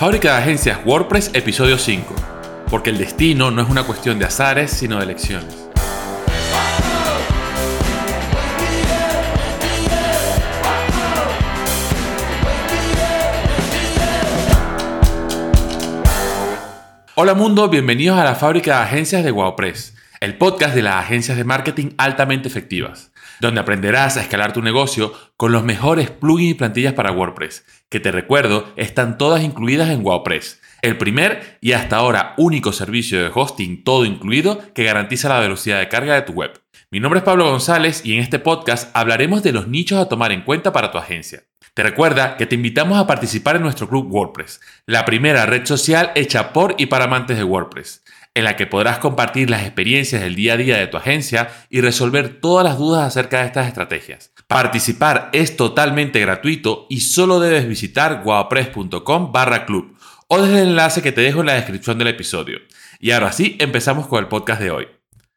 fábrica de agencias WordPress, episodio 5. Porque el destino no es una cuestión de azares, sino de elecciones. Hola mundo, bienvenidos a la fábrica de agencias de WordPress, el podcast de las agencias de marketing altamente efectivas, donde aprenderás a escalar tu negocio con los mejores plugins y plantillas para WordPress, que te recuerdo están todas incluidas en WordPress, el primer y hasta ahora único servicio de hosting todo incluido que garantiza la velocidad de carga de tu web. Mi nombre es Pablo González y en este podcast hablaremos de los nichos a tomar en cuenta para tu agencia. Te recuerda que te invitamos a participar en nuestro club WordPress, la primera red social hecha por y para amantes de WordPress, en la que podrás compartir las experiencias del día a día de tu agencia y resolver todas las dudas acerca de estas estrategias. Participar es totalmente gratuito y solo debes visitar wordpress.com barra club o desde el enlace que te dejo en la descripción del episodio. Y ahora sí, empezamos con el podcast de hoy.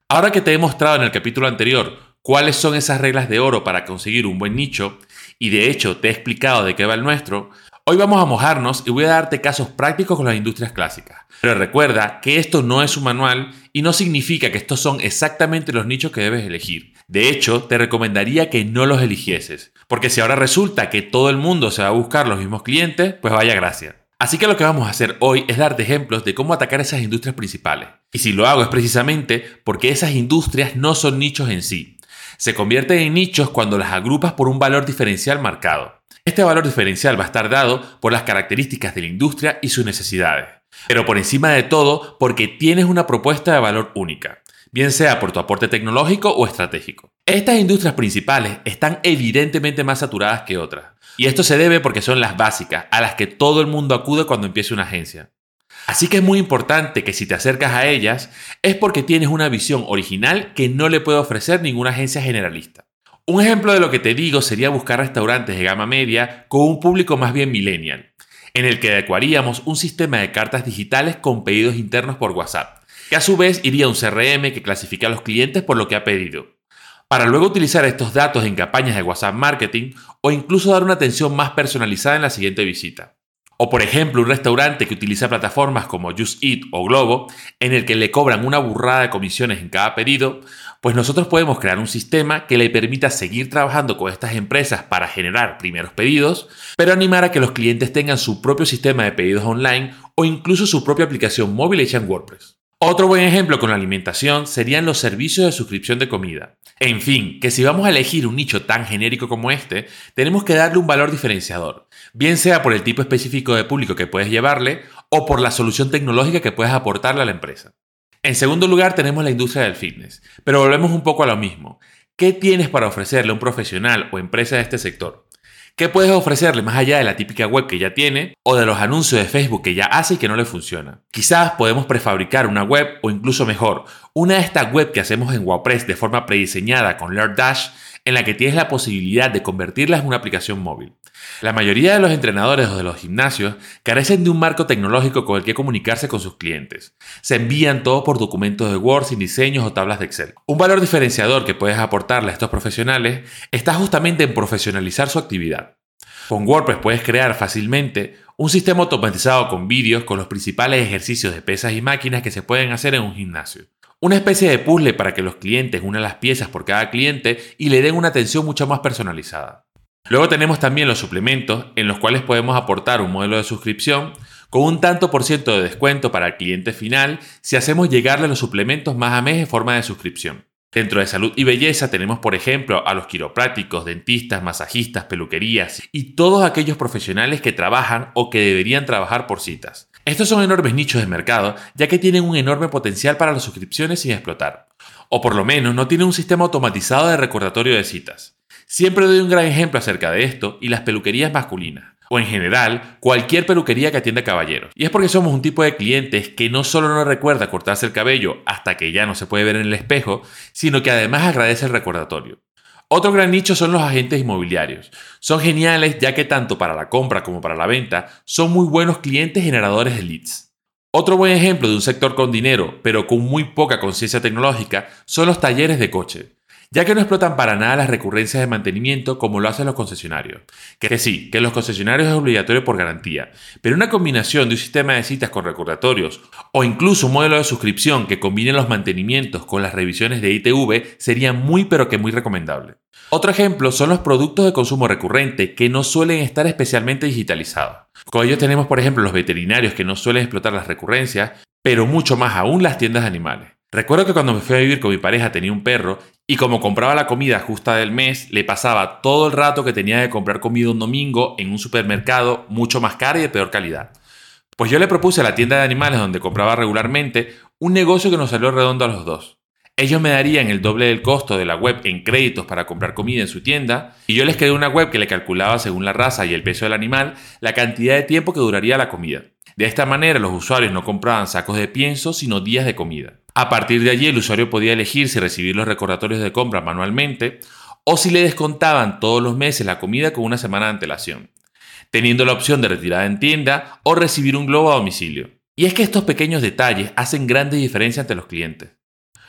Ahora que te he mostrado en el capítulo anterior cuáles son esas reglas de oro para conseguir un buen nicho, y de hecho te he explicado de qué va el nuestro, hoy vamos a mojarnos y voy a darte casos prácticos con las industrias clásicas. Pero recuerda que esto no es un manual y no significa que estos son exactamente los nichos que debes elegir. De hecho, te recomendaría que no los eligieses, porque si ahora resulta que todo el mundo se va a buscar los mismos clientes, pues vaya gracia. Así que lo que vamos a hacer hoy es darte ejemplos de cómo atacar esas industrias principales. Y si lo hago es precisamente porque esas industrias no son nichos en sí, se convierten en nichos cuando las agrupas por un valor diferencial marcado. Este valor diferencial va a estar dado por las características de la industria y sus necesidades, pero por encima de todo porque tienes una propuesta de valor única, bien sea por tu aporte tecnológico o estratégico. Estas industrias principales están evidentemente más saturadas que otras, y esto se debe porque son las básicas, a las que todo el mundo acude cuando empieza una agencia. Así que es muy importante que si te acercas a ellas es porque tienes una visión original que no le puede ofrecer ninguna agencia generalista. Un ejemplo de lo que te digo sería buscar restaurantes de gama media con un público más bien millennial, en el que adecuaríamos un sistema de cartas digitales con pedidos internos por WhatsApp, que a su vez iría a un CRM que clasifica a los clientes por lo que ha pedido, para luego utilizar estos datos en campañas de WhatsApp Marketing o incluso dar una atención más personalizada en la siguiente visita. O por ejemplo, un restaurante que utiliza plataformas como Just Eat o Globo, en el que le cobran una burrada de comisiones en cada pedido, pues nosotros podemos crear un sistema que le permita seguir trabajando con estas empresas para generar primeros pedidos, pero animar a que los clientes tengan su propio sistema de pedidos online o incluso su propia aplicación móvil hecha en WordPress. Otro buen ejemplo con la alimentación serían los servicios de suscripción de comida. En fin, que si vamos a elegir un nicho tan genérico como este, tenemos que darle un valor diferenciador, bien sea por el tipo específico de público que puedes llevarle o por la solución tecnológica que puedes aportarle a la empresa. En segundo lugar tenemos la industria del fitness, pero volvemos un poco a lo mismo. ¿Qué tienes para ofrecerle a un profesional o empresa de este sector? ¿Qué puedes ofrecerle más allá de la típica web que ya tiene o de los anuncios de Facebook que ya hace y que no le funciona? Quizás podemos prefabricar una web o incluso mejor, una de estas web que hacemos en WordPress de forma prediseñada con Dash en la que tienes la posibilidad de convertirla en una aplicación móvil. La mayoría de los entrenadores o de los gimnasios carecen de un marco tecnológico con el que comunicarse con sus clientes. Se envían todo por documentos de Word sin diseños o tablas de Excel. Un valor diferenciador que puedes aportarle a estos profesionales está justamente en profesionalizar su actividad. Con WordPress puedes crear fácilmente un sistema automatizado con vídeos con los principales ejercicios de pesas y máquinas que se pueden hacer en un gimnasio. Una especie de puzzle para que los clientes unan las piezas por cada cliente y le den una atención mucho más personalizada. Luego tenemos también los suplementos, en los cuales podemos aportar un modelo de suscripción con un tanto por ciento de descuento para el cliente final si hacemos llegarle los suplementos más a mes en forma de suscripción. Dentro de salud y belleza tenemos, por ejemplo, a los quiroprácticos, dentistas, masajistas, peluquerías y todos aquellos profesionales que trabajan o que deberían trabajar por citas. Estos son enormes nichos de mercado, ya que tienen un enorme potencial para las suscripciones sin explotar. O por lo menos no tienen un sistema automatizado de recordatorio de citas. Siempre doy un gran ejemplo acerca de esto y las peluquerías masculinas, o en general cualquier peluquería que atienda caballeros. Y es porque somos un tipo de clientes que no solo no recuerda cortarse el cabello hasta que ya no se puede ver en el espejo, sino que además agradece el recordatorio. Otro gran nicho son los agentes inmobiliarios. Son geniales ya que tanto para la compra como para la venta son muy buenos clientes generadores de leads. Otro buen ejemplo de un sector con dinero, pero con muy poca conciencia tecnológica, son los talleres de coche ya que no explotan para nada las recurrencias de mantenimiento como lo hacen los concesionarios. Que sí, que los concesionarios es obligatorio por garantía, pero una combinación de un sistema de citas con recordatorios o incluso un modelo de suscripción que combine los mantenimientos con las revisiones de ITV sería muy pero que muy recomendable. Otro ejemplo son los productos de consumo recurrente que no suelen estar especialmente digitalizados. Con ellos tenemos por ejemplo los veterinarios que no suelen explotar las recurrencias, pero mucho más aún las tiendas de animales. Recuerdo que cuando me fui a vivir con mi pareja tenía un perro y como compraba la comida justa del mes, le pasaba todo el rato que tenía que comprar comida un domingo en un supermercado mucho más caro y de peor calidad. Pues yo le propuse a la tienda de animales donde compraba regularmente un negocio que nos salió redondo a los dos. Ellos me darían el doble del costo de la web en créditos para comprar comida en su tienda y yo les quedé una web que le calculaba según la raza y el peso del animal la cantidad de tiempo que duraría la comida. De esta manera los usuarios no compraban sacos de pienso sino días de comida. A partir de allí el usuario podía elegir si recibir los recordatorios de compra manualmente o si le descontaban todos los meses la comida con una semana de antelación, teniendo la opción de retirada en tienda o recibir un globo a domicilio. Y es que estos pequeños detalles hacen grandes diferencias ante los clientes.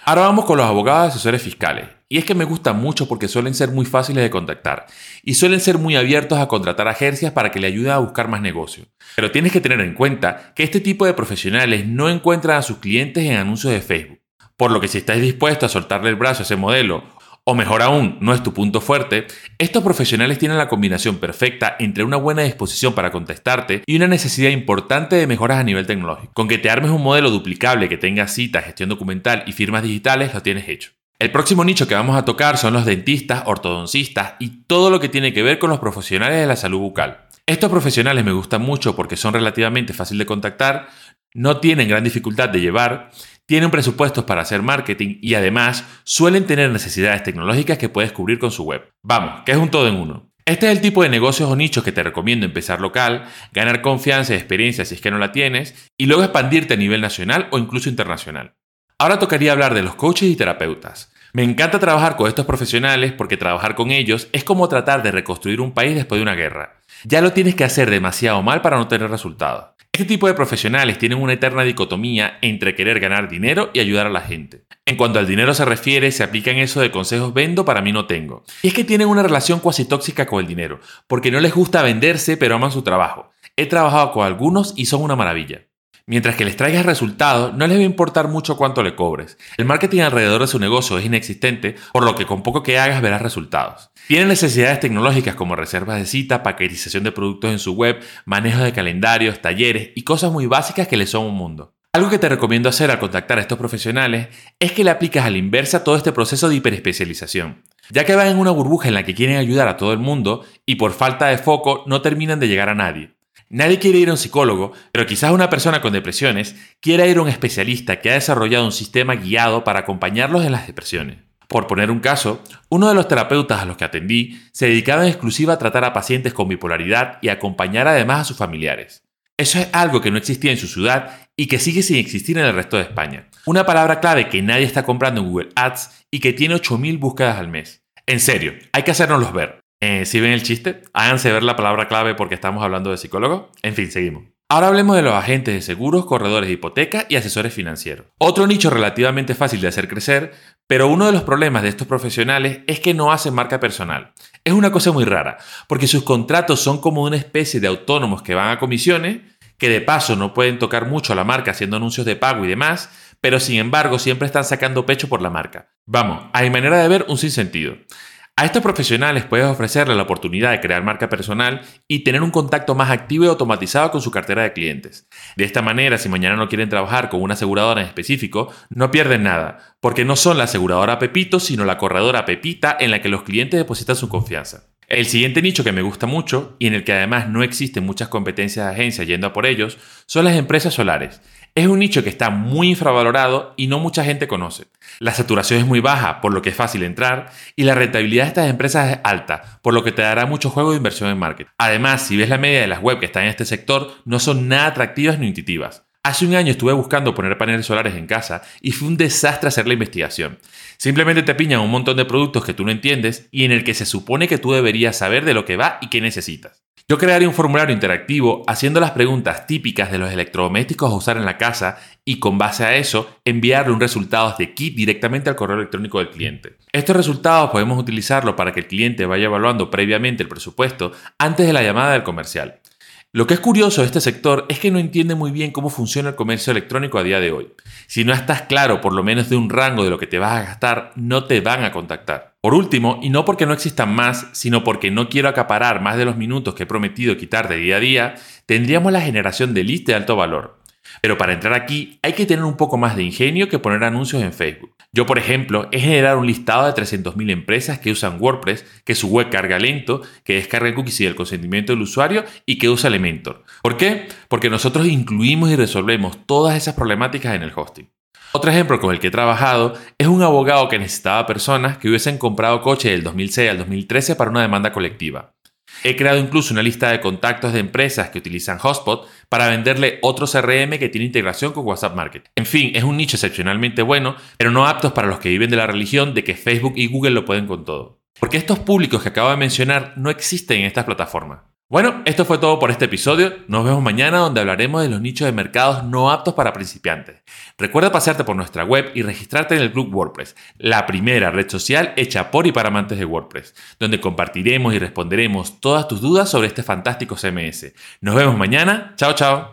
Ahora vamos con los abogados y asesores fiscales. Y es que me gustan mucho porque suelen ser muy fáciles de contactar y suelen ser muy abiertos a contratar agencias para que le ayuden a buscar más negocio. Pero tienes que tener en cuenta que este tipo de profesionales no encuentran a sus clientes en anuncios de Facebook. Por lo que si estás dispuesto a soltarle el brazo a ese modelo o mejor aún, no es tu punto fuerte, estos profesionales tienen la combinación perfecta entre una buena disposición para contestarte y una necesidad importante de mejoras a nivel tecnológico. Con que te armes un modelo duplicable que tenga citas, gestión documental y firmas digitales, lo tienes hecho. El próximo nicho que vamos a tocar son los dentistas, ortodoncistas y todo lo que tiene que ver con los profesionales de la salud bucal. Estos profesionales me gustan mucho porque son relativamente fáciles de contactar, no tienen gran dificultad de llevar tienen presupuestos para hacer marketing y además suelen tener necesidades tecnológicas que puedes cubrir con su web. Vamos, que es un todo en uno. Este es el tipo de negocios o nichos que te recomiendo empezar local, ganar confianza y experiencia si es que no la tienes, y luego expandirte a nivel nacional o incluso internacional. Ahora tocaría hablar de los coaches y terapeutas. Me encanta trabajar con estos profesionales porque trabajar con ellos es como tratar de reconstruir un país después de una guerra. Ya lo tienes que hacer demasiado mal para no tener resultados. Este tipo de profesionales tienen una eterna dicotomía entre querer ganar dinero y ayudar a la gente. En cuanto al dinero se refiere, se aplican eso de consejos vendo para mí no tengo. Y es que tienen una relación cuasi tóxica con el dinero, porque no les gusta venderse pero aman su trabajo. He trabajado con algunos y son una maravilla. Mientras que les traigas resultados, no les va a importar mucho cuánto le cobres. El marketing alrededor de su negocio es inexistente, por lo que con poco que hagas verás resultados. Tienen necesidades tecnológicas como reservas de cita, paquetización de productos en su web, manejo de calendarios, talleres y cosas muy básicas que les son un mundo. Algo que te recomiendo hacer al contactar a estos profesionales es que le aplicas a la inversa todo este proceso de hiperespecialización, ya que van en una burbuja en la que quieren ayudar a todo el mundo y por falta de foco no terminan de llegar a nadie. Nadie quiere ir a un psicólogo, pero quizás una persona con depresiones quiera ir a un especialista que ha desarrollado un sistema guiado para acompañarlos en las depresiones. Por poner un caso, uno de los terapeutas a los que atendí se dedicaba en exclusiva a tratar a pacientes con bipolaridad y acompañar además a sus familiares. Eso es algo que no existía en su ciudad y que sigue sin existir en el resto de España. Una palabra clave que nadie está comprando en Google Ads y que tiene 8.000 búsquedas al mes. En serio, hay que hacernoslos ver. Eh, si ven el chiste, háganse ver la palabra clave porque estamos hablando de psicólogo. En fin, seguimos. Ahora hablemos de los agentes de seguros, corredores de hipoteca y asesores financieros. Otro nicho relativamente fácil de hacer crecer, pero uno de los problemas de estos profesionales es que no hacen marca personal. Es una cosa muy rara, porque sus contratos son como una especie de autónomos que van a comisiones, que de paso no pueden tocar mucho a la marca haciendo anuncios de pago y demás, pero sin embargo siempre están sacando pecho por la marca. Vamos, hay manera de ver un sinsentido. A estos profesionales puedes ofrecerles la oportunidad de crear marca personal y tener un contacto más activo y automatizado con su cartera de clientes. De esta manera, si mañana no quieren trabajar con una aseguradora en específico, no pierden nada, porque no son la aseguradora Pepito, sino la corredora Pepita en la que los clientes depositan su confianza. El siguiente nicho que me gusta mucho y en el que además no existen muchas competencias de agencia yendo a por ellos son las empresas solares. Es un nicho que está muy infravalorado y no mucha gente conoce. La saturación es muy baja, por lo que es fácil entrar, y la rentabilidad de estas empresas es alta, por lo que te dará mucho juego de inversión en marketing. Además, si ves la media de las web que están en este sector, no son nada atractivas ni intuitivas. Hace un año estuve buscando poner paneles solares en casa y fue un desastre hacer la investigación. Simplemente te piñan un montón de productos que tú no entiendes y en el que se supone que tú deberías saber de lo que va y qué necesitas. Yo crearía un formulario interactivo haciendo las preguntas típicas de los electrodomésticos a usar en la casa y con base a eso enviarle un resultado de kit directamente al correo electrónico del cliente. Estos resultados podemos utilizarlos para que el cliente vaya evaluando previamente el presupuesto antes de la llamada del comercial. Lo que es curioso de este sector es que no entiende muy bien cómo funciona el comercio electrónico a día de hoy. Si no estás claro por lo menos de un rango de lo que te vas a gastar, no te van a contactar. Por último, y no porque no existan más, sino porque no quiero acaparar más de los minutos que he prometido quitar de día a día, tendríamos la generación de leads de alto valor. Pero para entrar aquí hay que tener un poco más de ingenio que poner anuncios en Facebook. Yo, por ejemplo, he generado un listado de 300.000 empresas que usan WordPress, que su web carga lento, que descarga cookies y el consentimiento del usuario y que usa Elementor. ¿Por qué? Porque nosotros incluimos y resolvemos todas esas problemáticas en el hosting. Otro ejemplo con el que he trabajado es un abogado que necesitaba personas que hubiesen comprado coche del 2006 al 2013 para una demanda colectiva. He creado incluso una lista de contactos de empresas que utilizan Hotspot para venderle otro CRM que tiene integración con WhatsApp Marketing. En fin, es un nicho excepcionalmente bueno, pero no aptos para los que viven de la religión de que Facebook y Google lo pueden con todo. Porque estos públicos que acabo de mencionar no existen en estas plataformas. Bueno, esto fue todo por este episodio. Nos vemos mañana donde hablaremos de los nichos de mercados no aptos para principiantes. Recuerda pasearte por nuestra web y registrarte en el Club WordPress, la primera red social hecha por y para amantes de WordPress, donde compartiremos y responderemos todas tus dudas sobre este fantástico CMS. Nos vemos mañana. Chao, chao.